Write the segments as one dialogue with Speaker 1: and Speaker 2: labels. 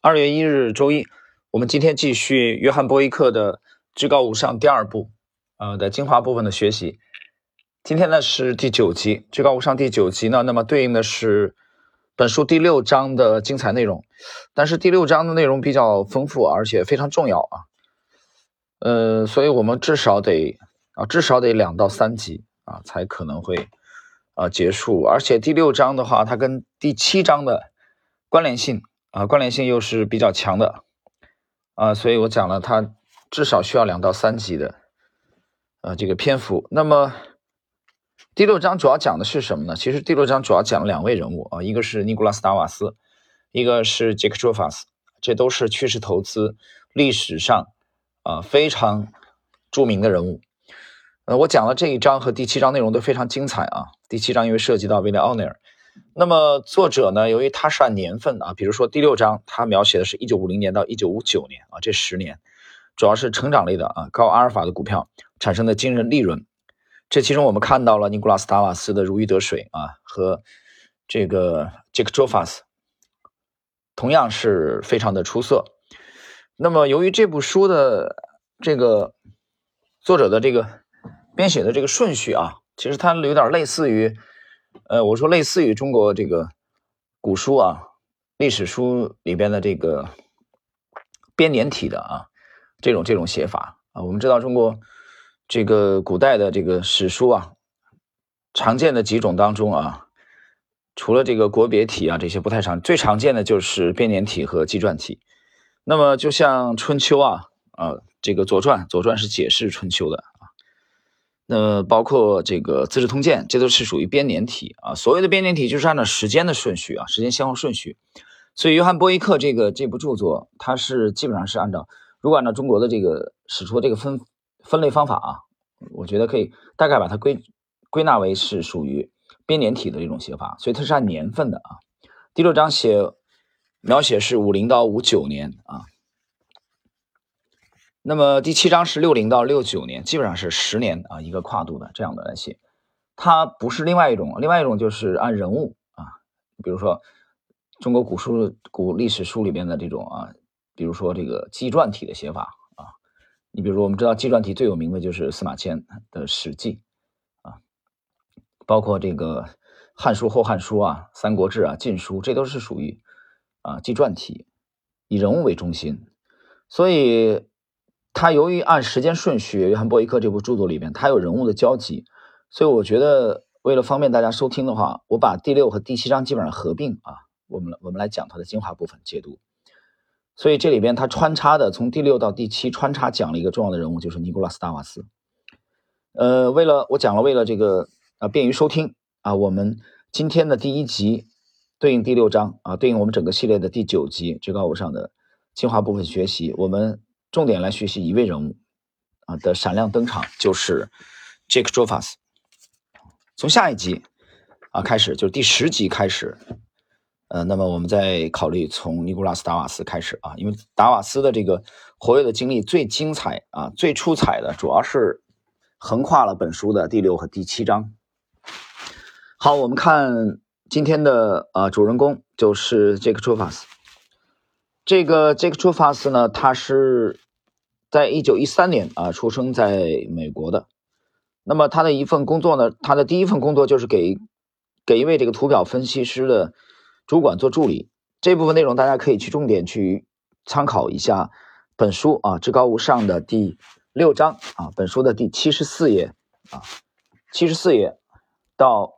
Speaker 1: 二月一日周一，我们今天继续约翰波伊克的《至高无上》第二部，呃的精华部分的学习。今天呢是第九集，《至高无上》第九集呢，那么对应的是本书第六章的精彩内容。但是第六章的内容比较丰富，而且非常重要啊。呃，所以我们至少得啊，至少得两到三集啊，才可能会啊结束。而且第六章的话，它跟第七章的关联性。啊，关联性又是比较强的啊，所以我讲了，它至少需要两到三集的呃这个篇幅。那么第六章主要讲的是什么呢？其实第六章主要讲了两位人物啊，一个是尼古拉斯达瓦斯，一个是杰克卓法斯，这都是趋势投资历史上啊非常著名的人物。呃，我讲了这一章和第七章内容都非常精彩啊。第七章因为涉及到威廉奥尼尔。那么作者呢？由于他是按年份啊，比如说第六章，他描写的是一九五零年到一九五九年啊，这十年主要是成长类的啊，高阿尔法的股票产生的惊人利润。这其中我们看到了尼古拉斯达瓦斯的如鱼得水啊，和这个杰克卓法斯同样是非常的出色。那么由于这部书的这个作者的这个编写的这个顺序啊，其实它有点类似于。呃，我说类似于中国这个古书啊、历史书里边的这个编年体的啊，这种这种写法啊，我们知道中国这个古代的这个史书啊，常见的几种当中啊，除了这个国别体啊这些不太常，最常见的就是编年体和纪传体。那么就像春秋啊，啊，这个左传，左传是解释春秋的。那包括这个《资治通鉴》，这都是属于编年体啊。所谓的编年体，就是按照时间的顺序啊，时间先后顺序。所以，约翰波伊克这个这部著作，它是基本上是按照，如果按照中国的这个史书这个分分类方法啊，我觉得可以大概把它归归纳为是属于编年体的这种写法。所以它是按年份的啊。第六章写描写是五零到五九年啊。那么第七章是六零到六九年，基本上是十年啊一个跨度的这样的来写，它不是另外一种，另外一种就是按人物啊，比如说中国古书、古历史书里边的这种啊，比如说这个纪传体的写法啊，你比如说我们知道纪传体最有名的就是司马迁的《史记》啊，包括这个《汉书》《后汉书》啊，《三国志》啊，《晋书》，这都是属于啊纪传体，以人物为中心，所以。他由于按时间顺序，《约翰波伊克》这部著作里边，他有人物的交集，所以我觉得为了方便大家收听的话，我把第六和第七章基本上合并啊，我们我们来讲它的精华部分解读。所以这里边他穿插的从第六到第七穿插讲了一个重要的人物，就是尼古拉斯达瓦斯。呃，为了我讲了，为了这个啊便于收听啊，我们今天的第一集对应第六章啊，对应我们整个系列的第九集《至高无上》的精华部分学习，我们。重点来学习一位人物啊的闪亮登场，就是 Jake Jovas。从下一集啊开始，就是第十集开始，呃，那么我们再考虑从尼古拉斯达瓦斯开始啊，因为达瓦斯的这个活跃的经历最精彩啊，最出彩的，主要是横跨了本书的第六和第七章。好，我们看今天的啊主人公就是 Jake Jovas。这个杰克·楚法斯呢，他是在一九一三年啊出生在美国的。那么他的一份工作呢，他的第一份工作就是给给一位这个图表分析师的主管做助理。这部分内容大家可以去重点去参考一下本书啊《至高无上》的第六章啊，本书的第七十四页啊，七十四页到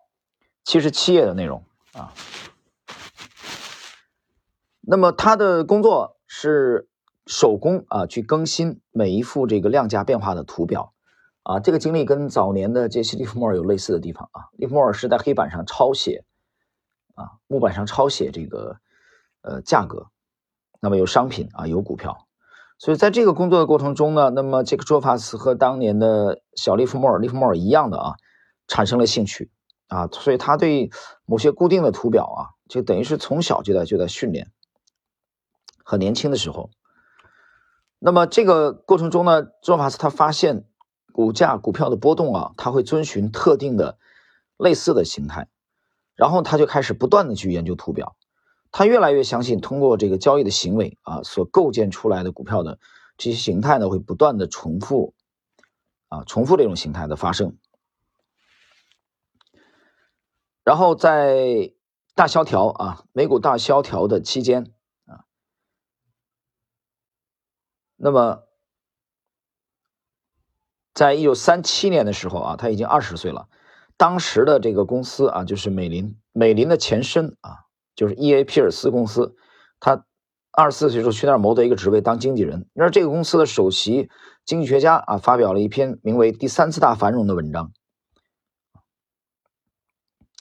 Speaker 1: 七十七页的内容啊。那么他的工作是手工啊，去更新每一幅这个量价变化的图表啊。这个经历跟早年的杰西·利弗莫尔有类似的地方啊。利弗莫尔是在黑板上抄写啊，木板上抄写这个呃价格，那么有商品啊，有股票。所以在这个工作的过程中呢，那么杰克·卓法斯和当年的小利弗莫尔、利弗莫尔一样的啊，产生了兴趣啊。所以他对某些固定的图表啊，就等于是从小就在就在训练。很年轻的时候，那么这个过程中呢，卓法斯他发现股价股票的波动啊，它会遵循特定的类似的形态，然后他就开始不断的去研究图表，他越来越相信，通过这个交易的行为啊，所构建出来的股票的这些形态呢，会不断的重复，啊，重复这种形态的发生。然后在大萧条啊，美股大萧条的期间啊，那么在一九三七年的时候啊，他已经二十岁了。当时的这个公司啊，就是美林，美林的前身啊。就是 E.A. 皮尔斯公司，他二十四岁时候去那儿谋得一个职位当经纪人。那这个公司的首席经济学家啊，发表了一篇名为《第三次大繁荣》的文章。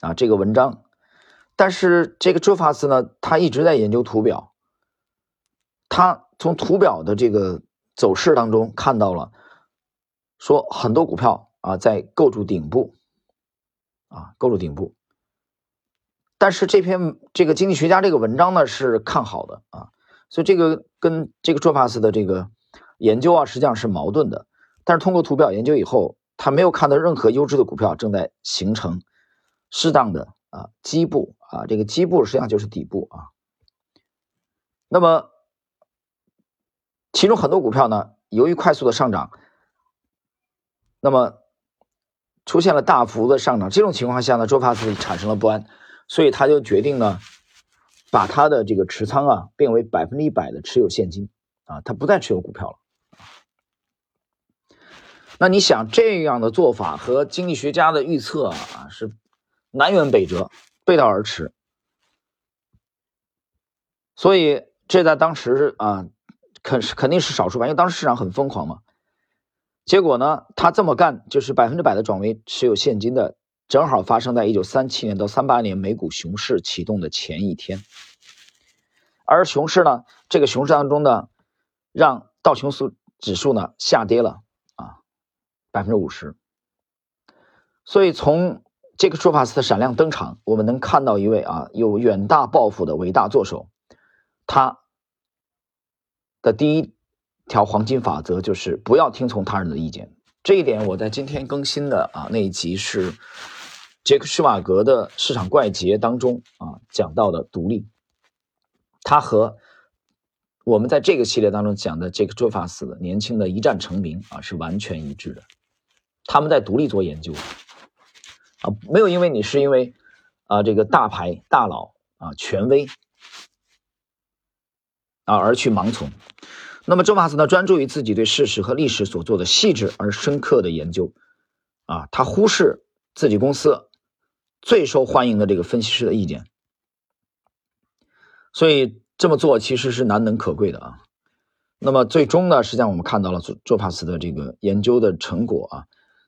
Speaker 1: 啊，这个文章，但是这个卓法斯呢，他一直在研究图表。他从图表的这个走势当中看到了，说很多股票啊在构筑顶部，啊构筑顶部。但是这篇这个经济学家这个文章呢是看好的啊，所以这个跟这个卓帕斯的这个研究啊实际上是矛盾的。但是通过图表研究以后，他没有看到任何优质的股票正在形成适当的啊基部啊，这个基部实际上就是底部啊。那么其中很多股票呢，由于快速的上涨，那么出现了大幅的上涨，这种情况下呢，卓帕斯产生了不安。所以他就决定呢，把他的这个持仓啊变为百分之一百的持有现金啊，他不再持有股票了。那你想这样的做法和经济学家的预测啊是南辕北辙，背道而驰。所以这在当时啊，肯肯定是少数吧，因为当时市场很疯狂嘛。结果呢，他这么干就是百分之百的转为持有现金的。正好发生在一九三七年到三八年美股熊市启动的前一天，而熊市呢，这个熊市当中呢，让道琼斯指数呢下跌了啊百分之五十。所以从这个说法斯的闪亮登场，我们能看到一位啊有远大抱负的伟大作手，他的第一条黄金法则就是不要听从他人的意见。这一点我在今天更新的啊那一集是。杰克施瓦格的市场怪杰当中啊讲到的独立，他和我们在这个系列当中讲的杰克卓法斯的年轻的一战成名啊是完全一致的。他们在独立做研究啊，没有因为你是因为啊这个大牌大佬啊权威啊而去盲从。那么周法斯呢专注于自己对事实和历史所做的细致而深刻的研究啊，他忽视自己公司。最受欢迎的这个分析师的意见，所以这么做其实是难能可贵的啊。那么最终呢，实际上我们看到了周周帕斯的这个研究的成果啊，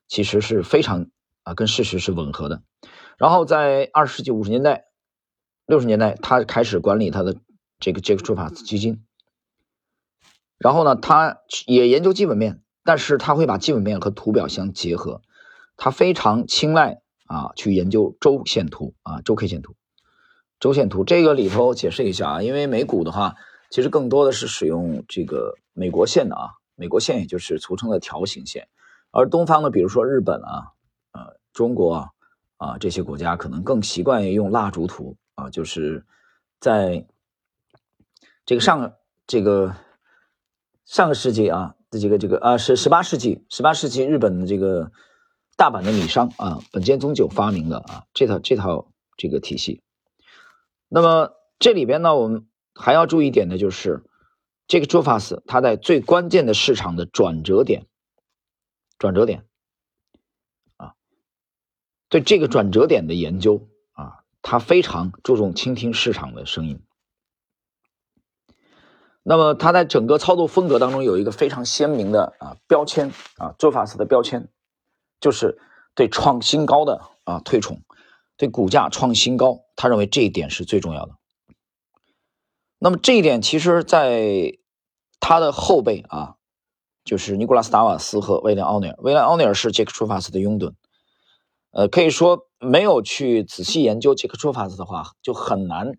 Speaker 1: 其实是非常啊跟事实是吻合的。然后在二十世纪五十年代、六十年代，他开始管理他的这个杰克·卓帕斯基金。然后呢，他也研究基本面，但是他会把基本面和图表相结合，他非常青睐。啊，去研究周线图啊，周 K 线图，周线图这个里头解释一下啊，因为美股的话，其实更多的是使用这个美国线的啊，美国线也就是俗称的条形线，而东方呢，比如说日本啊，呃，中国啊，啊这些国家可能更习惯于用蜡烛图啊，就是在这个上这个上个世纪啊这几个这个啊是十八世纪，十八世纪日本的这个。大阪的米商啊，本间宗久发明的啊，这套这套这个体系。那么这里边呢，我们还要注意一点的就是，这个 Jofas 他在最关键的市场的转折点，转折点啊，对这个转折点的研究啊，他非常注重倾听市场的声音。那么他在整个操作风格当中有一个非常鲜明的啊标签啊，卓法斯的标签。就是对创新高的啊推崇，对股价创新高，他认为这一点是最重要的。那么这一点其实，在他的后辈啊，就是尼古拉斯达瓦斯和威廉奥尼尔。威廉奥尼尔是杰克舒法斯的拥趸，呃，可以说没有去仔细研究杰克舒法斯的话，就很难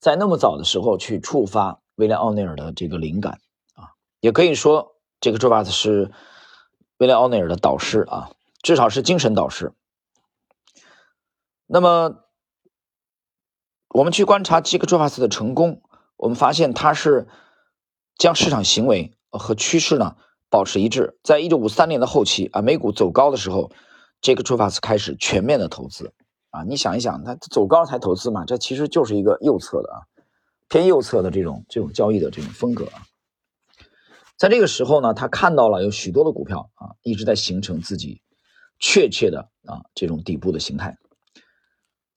Speaker 1: 在那么早的时候去触发威廉奥尼尔的这个灵感啊。也可以说，杰克舒法斯是威廉奥尼尔的导师啊。至少是精神导师。那么，我们去观察基克·卓法斯的成功，我们发现他是将市场行为和趋势呢保持一致。在一九五三年的后期啊，美股走高的时候，这个卓法斯开始全面的投资啊。你想一想，他走高才投资嘛，这其实就是一个右侧的啊，偏右侧的这种这种交易的这种风格啊。在这个时候呢，他看到了有许多的股票啊一直在形成自己确切的啊这种底部的形态。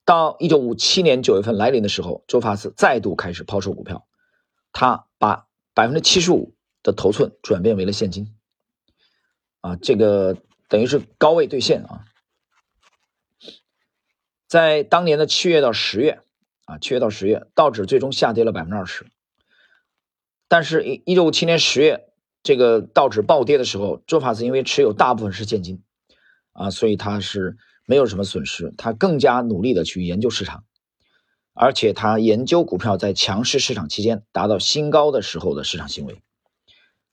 Speaker 1: 到一九五七年九月份来临的时候，周法斯再度开始抛售股票，他把百分之七十五的头寸转变为了现金，啊，这个等于是高位兑现啊。在当年的七月到十月，啊，七月到十月，道指最终下跌了百分之二十，但是，一一九五七年十月这个道指暴跌的时候，周法斯因为持有大部分是现金，啊，所以他是。没有什么损失，他更加努力的去研究市场，而且他研究股票在强势市场期间达到新高的时候的市场行为，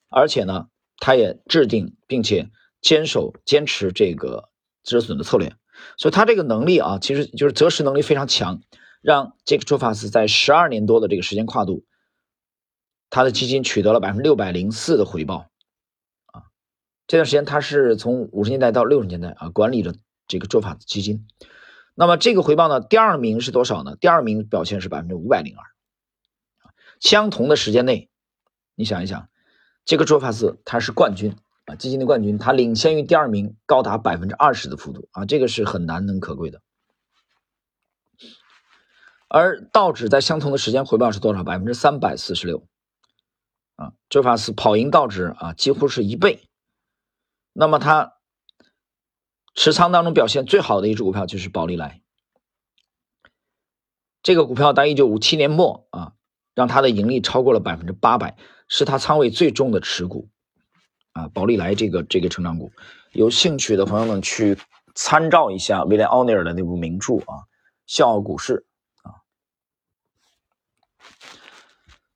Speaker 1: 而且呢，他也制定并且坚守坚持这个止损的策略，所以他这个能力啊，其实就是择时能力非常强，让杰克·卓法斯在十二年多的这个时间跨度，他的基金取得了百分之六百零四的回报，啊，这段时间他是从五十年代到六十年代啊管理着。这个做法基金，那么这个回报呢？第二名是多少呢？第二名表现是百分之五百零二，相同的时间内，你想一想，这个做法斯他是冠军啊，基金的冠军，它领先于第二名高达百分之二十的幅度啊，这个是很难能可贵的。而道指在相同的时间回报是多少？百分之三百四十六啊，做法是跑赢道指啊，几乎是一倍。那么它。持仓当中表现最好的一只股票就是宝利来，这个股票在一九五七年末啊，让它的盈利超过了百分之八百，是它仓位最重的持股啊。宝利来这个这个成长股，有兴趣的朋友们去参照一下威廉奥尼尔的那部名著啊，《笑傲股市》。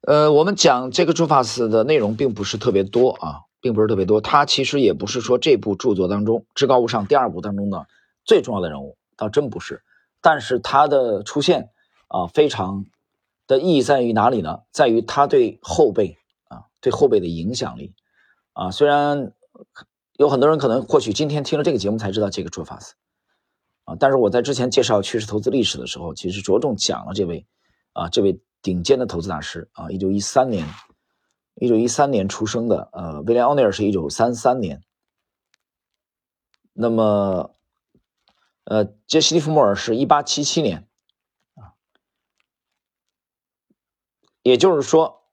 Speaker 1: 呃，我们讲这个朱法斯的内容并不是特别多啊。并不是特别多，他其实也不是说这部著作当中《至高无上》第二部当中的最重要的人物，倒真不是。但是他的出现啊，非常的意义在于哪里呢？在于他对后辈啊，对后辈的影响力啊。虽然有很多人可能或许今天听了这个节目才知道这个做法斯啊，但是我在之前介绍趋势投资历史的时候，其实着重讲了这位啊，这位顶尖的投资大师啊，一九一三年。一九一三年出生的，呃，威廉·奥尼尔是一九三三年。那么，呃，杰西·利弗莫尔是一八七七年，啊，也就是说，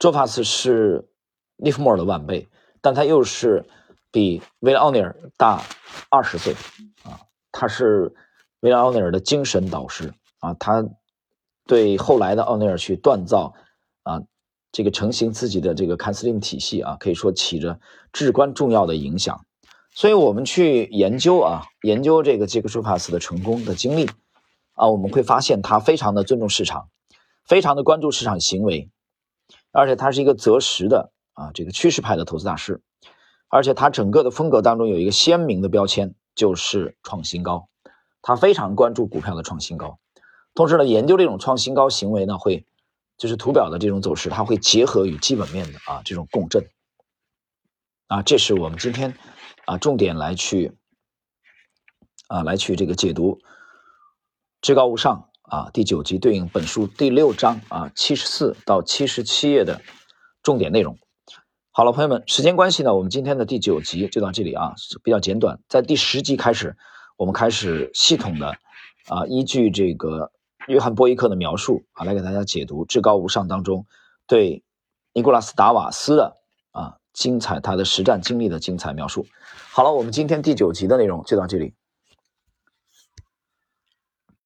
Speaker 1: 周法斯是利弗莫尔的晚辈，但他又是比威廉·奥尼尔大二十岁，啊，他是威廉·奥尼尔的精神导师，啊，他对后来的奥尼尔去锻造，啊。这个成型自己的这个坎斯林体系啊，可以说起着至关重要的影响。所以，我们去研究啊，研究这个杰克舒帕斯的成功的经历啊，我们会发现他非常的尊重市场，非常的关注市场行为，而且他是一个择时的啊这个趋势派的投资大师。而且他整个的风格当中有一个鲜明的标签，就是创新高。他非常关注股票的创新高，同时呢，研究这种创新高行为呢会。就是图表的这种走势，它会结合与基本面的啊这种共振，啊，这是我们今天啊重点来去啊来去这个解读至高无上啊第九集对应本书第六章啊七十四到七十七页的重点内容。好了，朋友们，时间关系呢，我们今天的第九集就到这里啊，比较简短。在第十集开始，我们开始系统的啊依据这个。约翰波伊克的描述啊，来给大家解读《至高无上》当中对尼古拉斯达瓦斯的啊精彩他的实战经历的精彩描述。好了，我们今天第九集的内容就到这里。